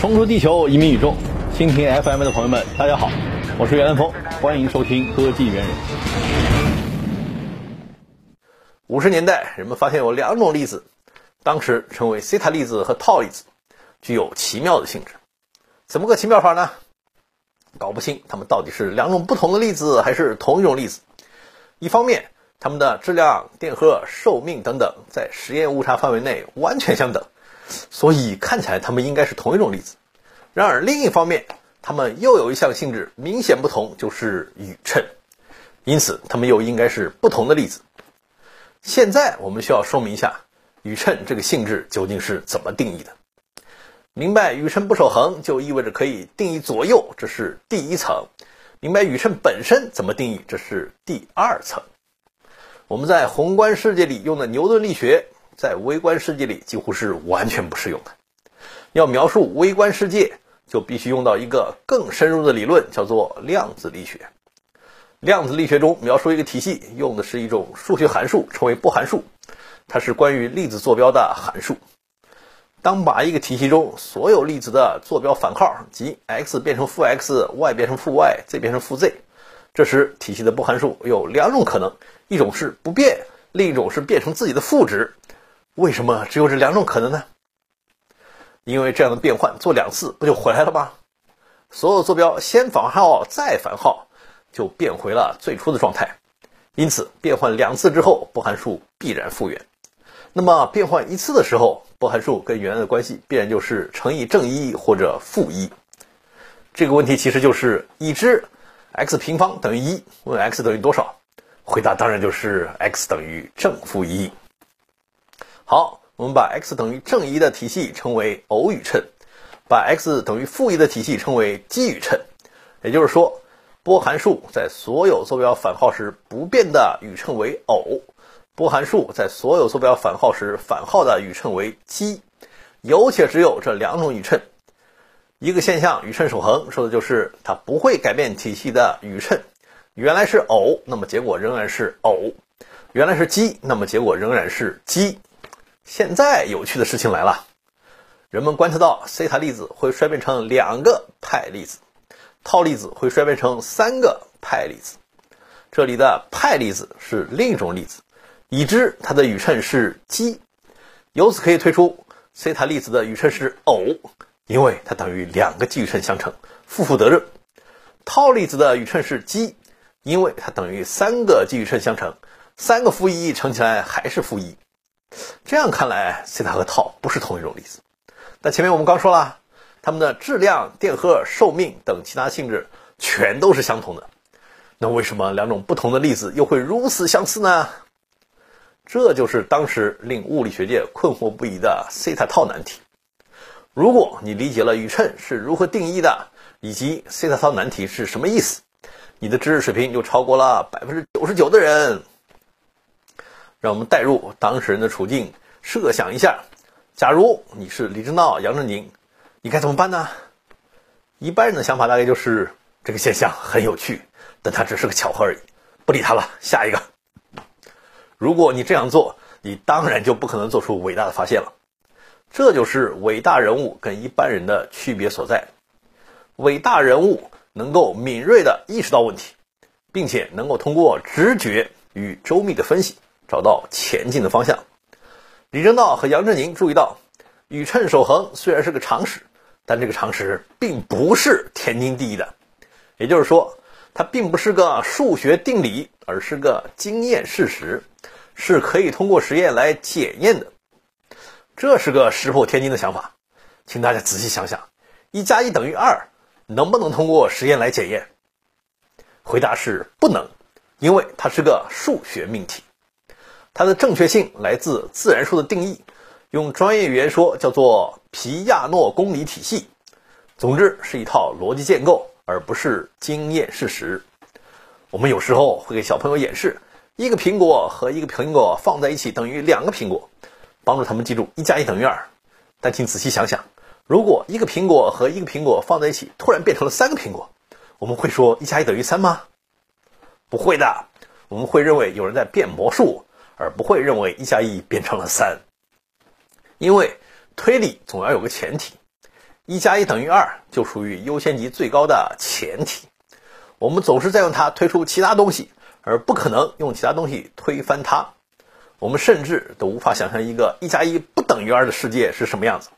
冲出地球，移民宇宙，蜻蜓 FM 的朋友们，大家好，我是袁兰峰，欢迎收听科技猿人。五十年代，人们发现有两种粒子，当时称为西塔粒子和套粒子，具有奇妙的性质。怎么个奇妙法呢？搞不清它们到底是两种不同的粒子，还是同一种粒子。一方面，它们的质量、电荷、寿命等等，在实验误差范围内完全相等。所以看起来它们应该是同一种粒子，然而另一方面，它们又有一项性质明显不同，就是宇称，因此它们又应该是不同的粒子。现在我们需要说明一下宇称这个性质究竟是怎么定义的。明白宇称不守恒就意味着可以定义左右，这是第一层；明白宇称本身怎么定义，这是第二层。我们在宏观世界里用的牛顿力学。在微观世界里几乎是完全不适用的。要描述微观世界，就必须用到一个更深入的理论，叫做量子力学。量子力学中描述一个体系，用的是一种数学函数，称为波函数，它是关于粒子坐标的函数。当把一个体系中所有粒子的坐标反号，即 x 变成负 x，y 变成负 y，z 变成负 z，这时体系的波函数有两种可能：一种是不变，另一种是变成自己的负值。为什么只有这两种可能呢？因为这样的变换做两次不就回来了吗？所有坐标先反号再反号，就变回了最初的状态。因此变换两次之后，波函数必然复原。那么变换一次的时候，波函数跟原来的关系必然就是乘以正一或者负一。这个问题其实就是已知 x 平方等于一，问 x 等于多少？回答当然就是 x 等于正负一。好，我们把 x 等于正一的体系称为偶宇称，把 x 等于负一的体系称为奇宇称。也就是说，波函数在所有坐标反号时不变的宇称为偶，波函数在所有坐标反号时反号的宇称为奇。有且只有这两种宇称。一个现象宇称守恒，说的就是它不会改变体系的宇称。原来是偶，那么结果仍然是偶；原来是奇，那么结果仍然是奇。现在有趣的事情来了，人们观测到西塔粒子会衰变成两个派粒子，套粒子会衰变成三个派粒子。这里的派粒子是另一种粒子，已知它的宇称是奇，由此可以推出西塔粒子的宇称是偶，因为它等于两个奇宇称相乘，负负得正。套粒子的宇称是奇，因为它等于三个奇宇称相乘，三个负一乘起来还是负一。这样看来，西塔和套不是同一种粒子。但前面我们刚说了，它们的质量、电荷、寿命等其他性质全都是相同的。那为什么两种不同的粒子又会如此相似呢？这就是当时令物理学界困惑不已的西塔套难题。如果你理解了宇称是如何定义的，以及西塔套难题是什么意思，你的知识水平就超过了百分之九十九的人。让我们带入当事人的处境，设想一下，假如你是李政道、杨振宁，你该怎么办呢？一般人的想法大概就是这个现象很有趣，但它只是个巧合而已，不理他了，下一个。如果你这样做，你当然就不可能做出伟大的发现了。这就是伟大人物跟一般人的区别所在。伟大人物能够敏锐地意识到问题，并且能够通过直觉与周密的分析。找到前进的方向。李政道和杨振宁注意到，宇称守恒虽然是个常识，但这个常识并不是天经地义的。也就是说，它并不是个数学定理，而是个经验事实，是可以通过实验来检验的。这是个石破天惊的想法，请大家仔细想想：一加一等于二，能不能通过实验来检验？回答是不能，因为它是个数学命题。它的正确性来自自然数的定义，用专业语言说叫做皮亚诺公理体系。总之是一套逻辑建构，而不是经验事实。我们有时候会给小朋友演示，一个苹果和一个苹果放在一起等于两个苹果，帮助他们记住一加一等于二。但请仔细想想，如果一个苹果和一个苹果放在一起突然变成了三个苹果，我们会说一加一等于三吗？不会的，我们会认为有人在变魔术。而不会认为一加一变成了三，因为推理总要有个前提，一加一等于二就属于优先级最高的前提。我们总是在用它推出其他东西，而不可能用其他东西推翻它。我们甚至都无法想象一个一加一不等于二的世界是什么样子，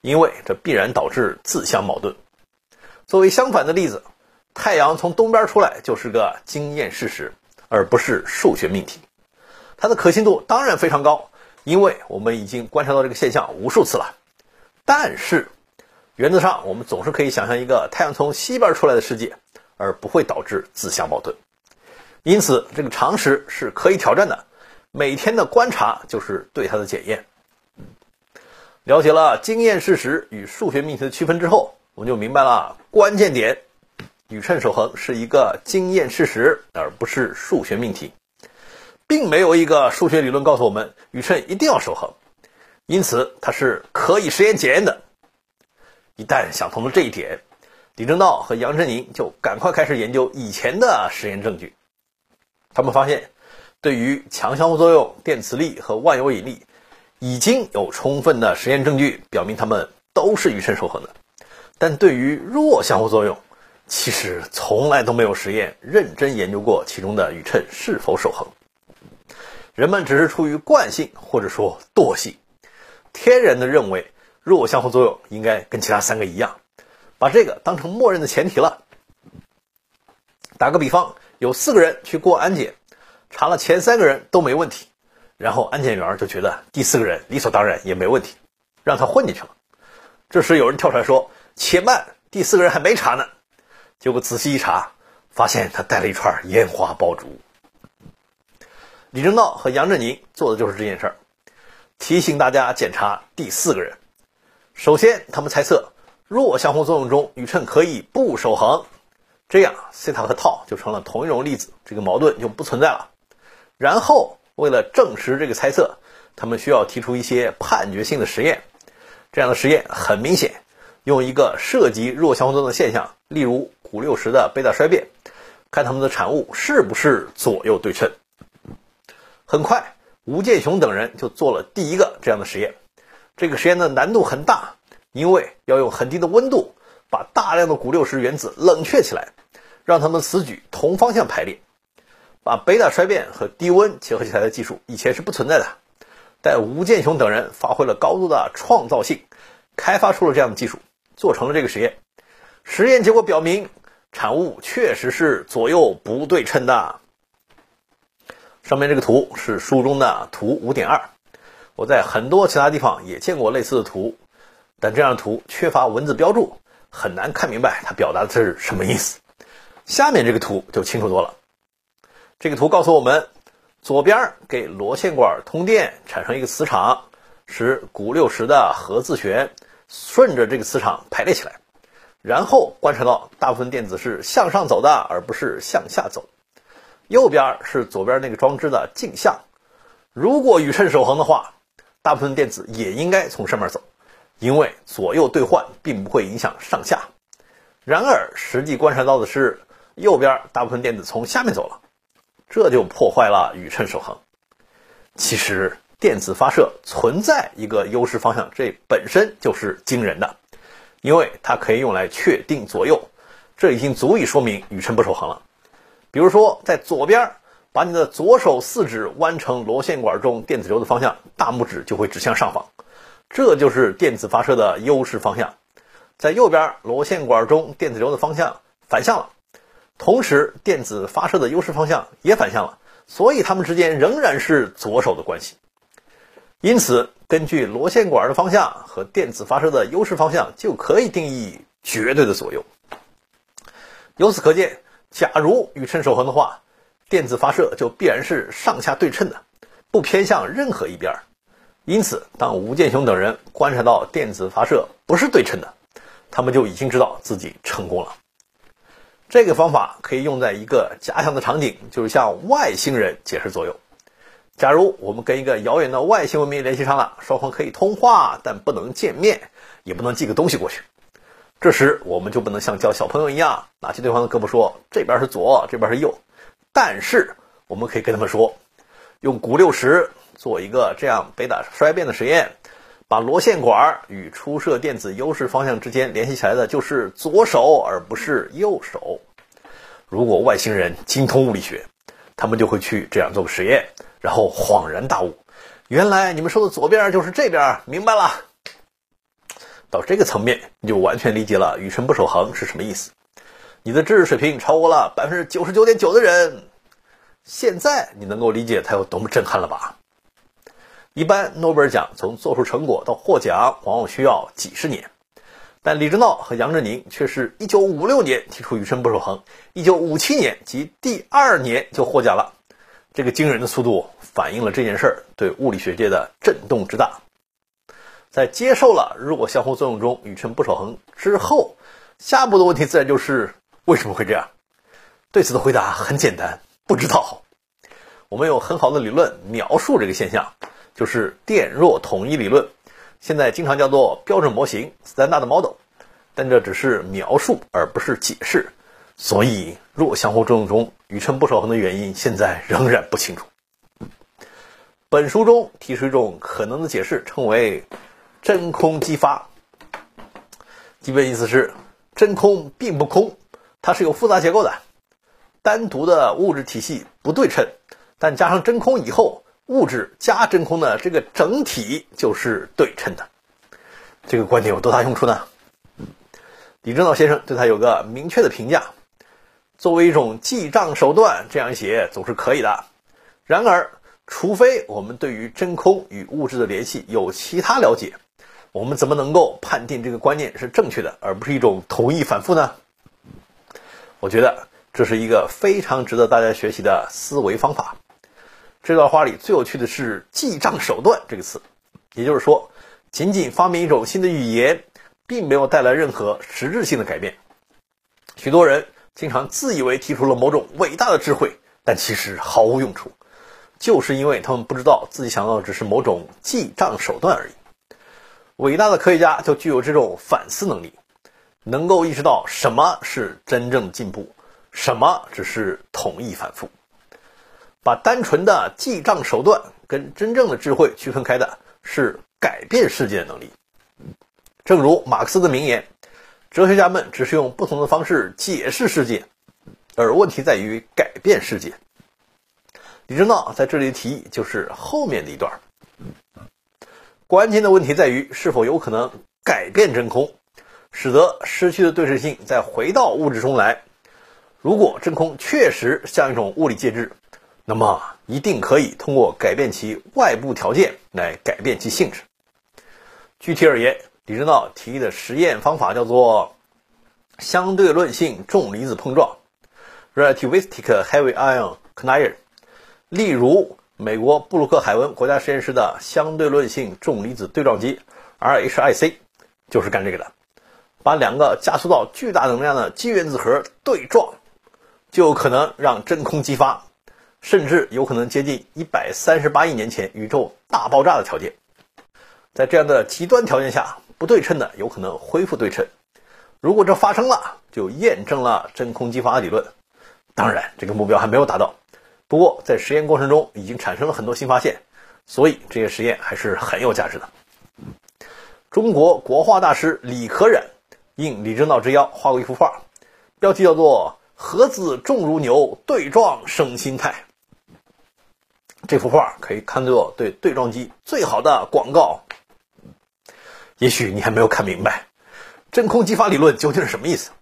因为这必然导致自相矛盾。作为相反的例子，太阳从东边出来就是个经验事实，而不是数学命题。它的可信度当然非常高，因为我们已经观察到这个现象无数次了。但是，原则上我们总是可以想象一个太阳从西边出来的世界，而不会导致自相矛盾。因此，这个常识是可以挑战的。每天的观察就是对它的检验。了解了经验事实与数学命题的区分之后，我们就明白了关键点：宇称守恒是一个经验事实，而不是数学命题，并没有一个数学理论告诉我们宇称一定要守恒，因此它是可以实验检验的。一旦想通了这一点，李政道和杨振宁就赶快开始研究以前的实验证据，他们发现。对于强相互作用、电磁力和万有引力，已经有充分的实验证据表明它们都是宇称守恒的。但对于弱相互作用，其实从来都没有实验认真研究过其中的宇称是否守恒。人们只是出于惯性或者说惰性，天然的认为弱相互作用应该跟其他三个一样，把这个当成默认的前提了。打个比方，有四个人去过安检。查了前三个人都没问题，然后安检员就觉得第四个人理所当然也没问题，让他混进去了。这时有人跳出来说：“且慢，第四个人还没查呢。”结果仔细一查，发现他带了一串烟花爆竹。李政道和杨振宁做的就是这件事儿，提醒大家检查第四个人。首先，他们猜测弱相互作用中宇称可以不守恒，这样西塔和套就成了同一种粒子，这个矛盾就不存在了。然后，为了证实这个猜测，他们需要提出一些判决性的实验。这样的实验很明显，用一个涉及弱相互作用的现象，例如钴六十的贝塔衰变，看它们的产物是不是左右对称。很快，吴健雄等人就做了第一个这样的实验。这个实验的难度很大，因为要用很低的温度把大量的钴六十原子冷却起来，让它们此举同方向排列。把贝塔衰变和低温结合起来的技术以前是不存在的，但吴健雄等人发挥了高度的创造性，开发出了这样的技术，做成了这个实验。实验结果表明，产物确实是左右不对称的。上面这个图是书中的图五点二，我在很多其他地方也见过类似的图，但这样的图缺乏文字标注，很难看明白它表达的是什么意思。下面这个图就清楚多了。这个图告诉我们，左边给螺线管通电产生一个磁场，使钴六十的核自旋顺着这个磁场排列起来，然后观察到大部分电子是向上走的，而不是向下走。右边是左边那个装置的镜像，如果宇称守恒的话，大部分电子也应该从上面走，因为左右对换并不会影响上下。然而实际观察到的是，右边大部分电子从下面走了。这就破坏了宇称守恒。其实电子发射存在一个优势方向，这本身就是惊人的，因为它可以用来确定左右，这已经足以说明宇称不守恒了。比如说，在左边，把你的左手四指弯成螺线管中电子流的方向，大拇指就会指向上方，这就是电子发射的优势方向。在右边，螺线管中电子流的方向反向了。同时，电子发射的优势方向也反向了，所以它们之间仍然是左手的关系。因此，根据螺线管的方向和电子发射的优势方向，就可以定义绝对的左右。由此可见，假如宇称守恒的话，电子发射就必然是上下对称的，不偏向任何一边。因此，当吴健雄等人观察到电子发射不是对称的，他们就已经知道自己成功了。这个方法可以用在一个假想的场景，就是向外星人解释作用。假如我们跟一个遥远的外星文明联系上了，双方可以通话，但不能见面，也不能寄个东西过去。这时我们就不能像教小朋友一样，拿起对方的胳膊说这边是左，这边是右。但是我们可以跟他们说，用钴六十做一个这样贝塔衰变的实验，把螺线管与出射电子优势方向之间联系起来的就是左手，而不是右手。如果外星人精通物理学，他们就会去这样做个实验，然后恍然大悟，原来你们说的左边就是这边，明白了。到这个层面，你就完全理解了“宇称不守恒”是什么意思。你的知识水平超过了百分之九十九点九的人，现在你能够理解它有多么震撼了吧？一般诺贝尔奖从做出成果到获奖，往往需要几十年，但李政道和杨振宁却是一九五六年提出“宇称不守恒”，一九五七年即第二年就获奖了。这个惊人的速度反映了这件事儿对物理学界的震动之大。在接受了弱相互作用中宇称不守恒之后，下一步的问题自然就是为什么会这样？对此的回答很简单，不知道。我们有很好的理论描述这个现象，就是电弱统一理论，现在经常叫做标准模型 （standard model），但这只是描述而不是解释，所以弱相互作用中宇称不守恒的原因现在仍然不清楚。本书中提出一种可能的解释，称为。真空激发，基本意思是真空并不空，它是有复杂结构的。单独的物质体系不对称，但加上真空以后，物质加真空的这个整体就是对称的。这个观点有多大用处呢？李政道先生对他有个明确的评价：作为一种记账手段，这样写总是可以的。然而，除非我们对于真空与物质的联系有其他了解。我们怎么能够判定这个观念是正确的，而不是一种同意反复呢？我觉得这是一个非常值得大家学习的思维方法。这段话里最有趣的是“记账手段”这个词，也就是说，仅仅发明一种新的语言，并没有带来任何实质性的改变。许多人经常自以为提出了某种伟大的智慧，但其实毫无用处，就是因为他们不知道自己想要的只是某种记账手段而已。伟大的科学家就具有这种反思能力，能够意识到什么是真正进步，什么只是同一反复。把单纯的记账手段跟真正的智慧区分开的是改变世界的能力。正如马克思的名言：“哲学家们只是用不同的方式解释世界，而问题在于改变世界。”李政道在这里的提议就是后面的一段。关键的问题在于是否有可能改变真空，使得失去的对称性再回到物质中来。如果真空确实像一种物理介质，那么一定可以通过改变其外部条件来改变其性质。具体而言，李政道提议的实验方法叫做相对论性重离子碰撞 （relativistic heavy ion Collider），。例如。美国布鲁克海文国家实验室的相对论性重离子对撞机 RHIC 就是干这个的，把两个加速到巨大能量的基原子核对撞，就可能让真空激发，甚至有可能接近一百三十八亿年前宇宙大爆炸的条件。在这样的极端条件下，不对称的有可能恢复对称。如果这发生了，就验证了真空激发理论。当然，这个目标还没有达到。不过，在实验过程中已经产生了很多新发现，所以这些实验还是很有价值的。中国国画大师李可染应李政道之邀画过一幅画，标题叫做“盒子重如牛，对撞生心态”。这幅画可以看作对对撞机最好的广告。也许你还没有看明白，真空激发理论究竟是什么意思？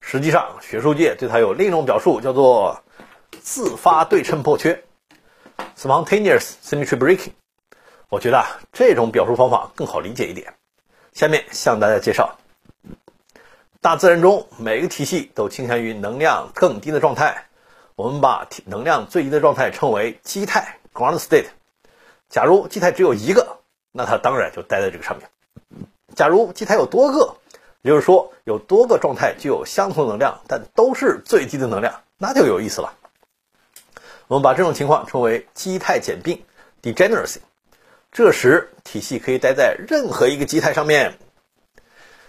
实际上，学术界对它有另一种表述，叫做。自发对称破缺，spontaneous symmetry breaking。我觉得啊，这种表述方法更好理解一点。下面向大家介绍，大自然中每个体系都倾向于能量更低的状态。我们把能量最低的状态称为基态 （ground state）。假如基态只有一个，那它当然就待在这个上面。假如基态有多个，也就是说有多个状态具有相同能量，但都是最低的能量，那就有意思了。我们把这种情况称为基态简并 （degeneracy）。这时体系可以待在任何一个基态上面。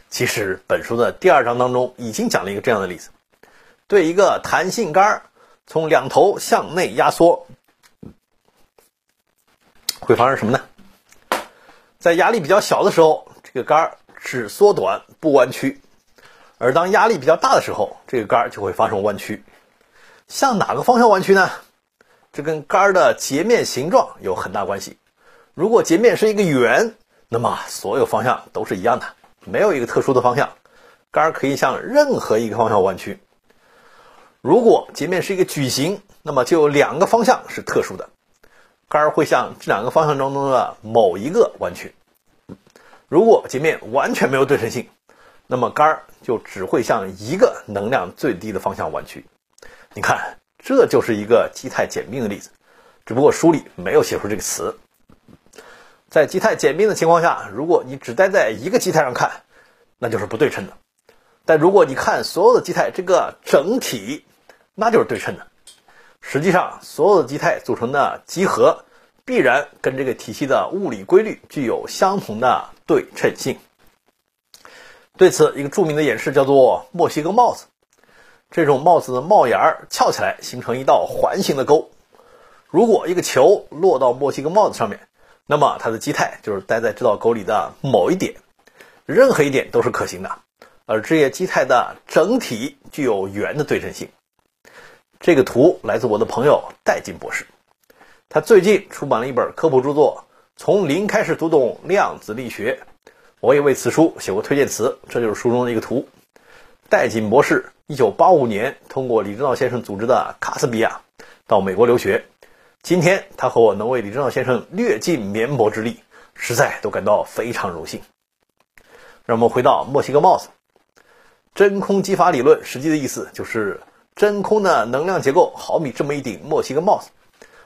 其实本书的第二章当中已经讲了一个这样的例子：对一个弹性杆从两头向内压缩，会发生什么呢？在压力比较小的时候，这个杆儿只缩短不弯曲；而当压力比较大的时候，这个杆儿就会发生弯曲。向哪个方向弯曲呢？这跟杆儿的截面形状有很大关系。如果截面是一个圆，那么所有方向都是一样的，没有一个特殊的方向，杆儿可以向任何一个方向弯曲。如果截面是一个矩形，那么就有两个方向是特殊的。杆儿会向这两个方向当中的某一个弯曲。如果截面完全没有对称性，那么杆儿就只会向一个能量最低的方向弯曲。你看，这就是一个基态简并的例子，只不过书里没有写出这个词。在基态简并的情况下，如果你只待在一个基态上看，那就是不对称的；但如果你看所有的基态这个整体，那就是对称的。实际上，所有的基态组成的集合必然跟这个体系的物理规律具有相同的对称性。对此，一个著名的演示叫做墨西哥帽子。这种帽子的帽檐儿翘起来，形成一道环形的沟。如果一个球落到墨西哥帽子上面，那么它的基态就是待在这道沟里的某一点，任何一点都是可行的。而这些基态的整体具有圆的对称性。这个图来自我的朋友戴金博士，他最近出版了一本科普著作《从零开始读懂量子力学》，我也为此书写过推荐词，这就是书中的一个图。戴金博士1985年通过李政道先生组织的卡斯比亚到美国留学，今天他和我能为李政道先生略尽绵薄之力，实在都感到非常荣幸。让我们回到墨西哥帽子，真空激发理论实际的意思就是。真空的能量结构好比这么一顶墨西哥帽子，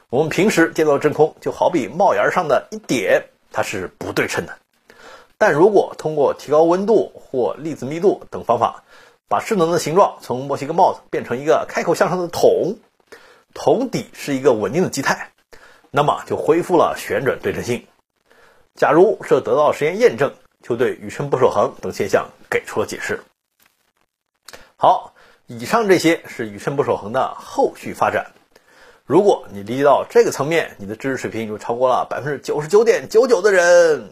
我们平时见到的真空就好比帽檐上的一点，它是不对称的。但如果通过提高温度或粒子密度等方法，把势能的形状从墨西哥帽子变成一个开口向上的桶，桶底是一个稳定的基态，那么就恢复了旋转对称性。假如这得到实验验证，就对宇称不守恒等现象给出了解释。好。以上这些是宇称不守恒的后续发展。如果你理解到这个层面，你的知识水平就超过了百分之九十九点九九的人。